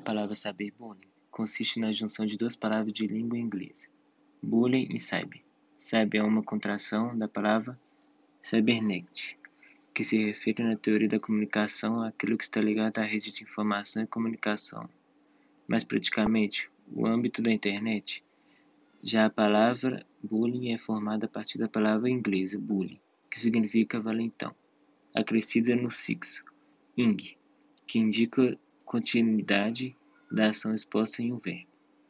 palavra cyberbullying consiste na junção de duas palavras de língua inglesa, bullying e cyber. Cyber é uma contração da palavra cybernet, que se refere na teoria da comunicação àquilo que está ligado à rede de informação e comunicação. Mais praticamente, o âmbito da internet. Já a palavra bullying é formada a partir da palavra inglesa bully, que significa valentão, acrescida no fixo ing, que indica continuidade da ação exposta em um verbo.